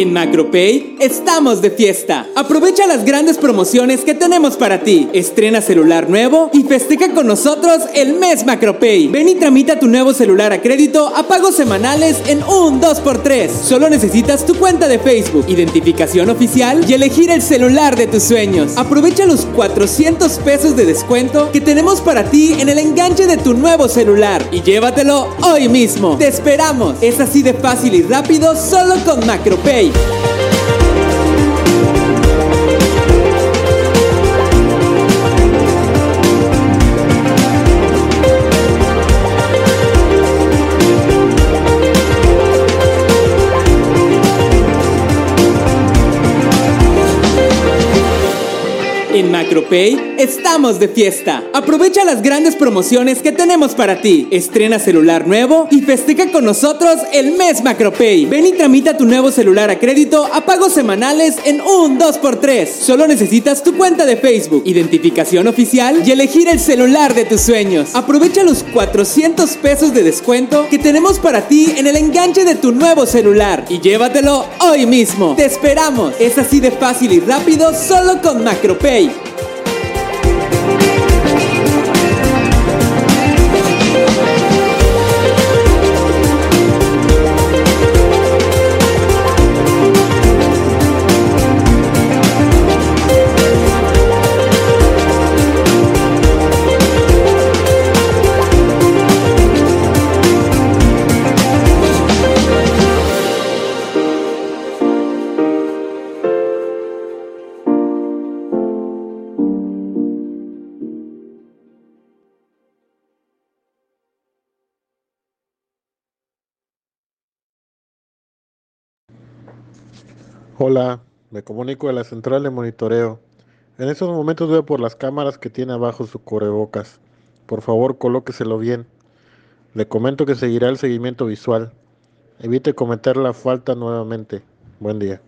En MacroPay estamos de fiesta. Aprovecha las grandes promociones que tenemos para ti. Estrena celular nuevo y festeja con nosotros el mes MacroPay. Ven y tramita tu nuevo celular a crédito a pagos semanales en un 2x3. Solo necesitas tu cuenta de Facebook, identificación oficial y elegir el celular de tus sueños. Aprovecha los 400 pesos de descuento que tenemos para ti en el enganche de tu nuevo celular y llévatelo hoy mismo. Te esperamos. Es así de fácil y rápido solo con MacroPay. En MacroPay estamos de fiesta. Aprovecha las grandes promociones que tenemos para ti. Estrena celular nuevo y festeja con nosotros el mes MacroPay. Ven y tramita tu nuevo celular a crédito a pagos semanales en un 2x3. Solo necesitas tu cuenta de Facebook, identificación oficial y elegir el celular de tus sueños. Aprovecha los 400 pesos de descuento que tenemos para ti en el enganche de tu nuevo celular y llévatelo hoy mismo. Te esperamos. Es así de fácil y rápido solo con MacroPay. Hola, me comunico de la central de monitoreo. En estos momentos veo por las cámaras que tiene abajo su cubrebocas. Por favor, colóqueselo bien. Le comento que seguirá el seguimiento visual. Evite cometer la falta nuevamente. Buen día.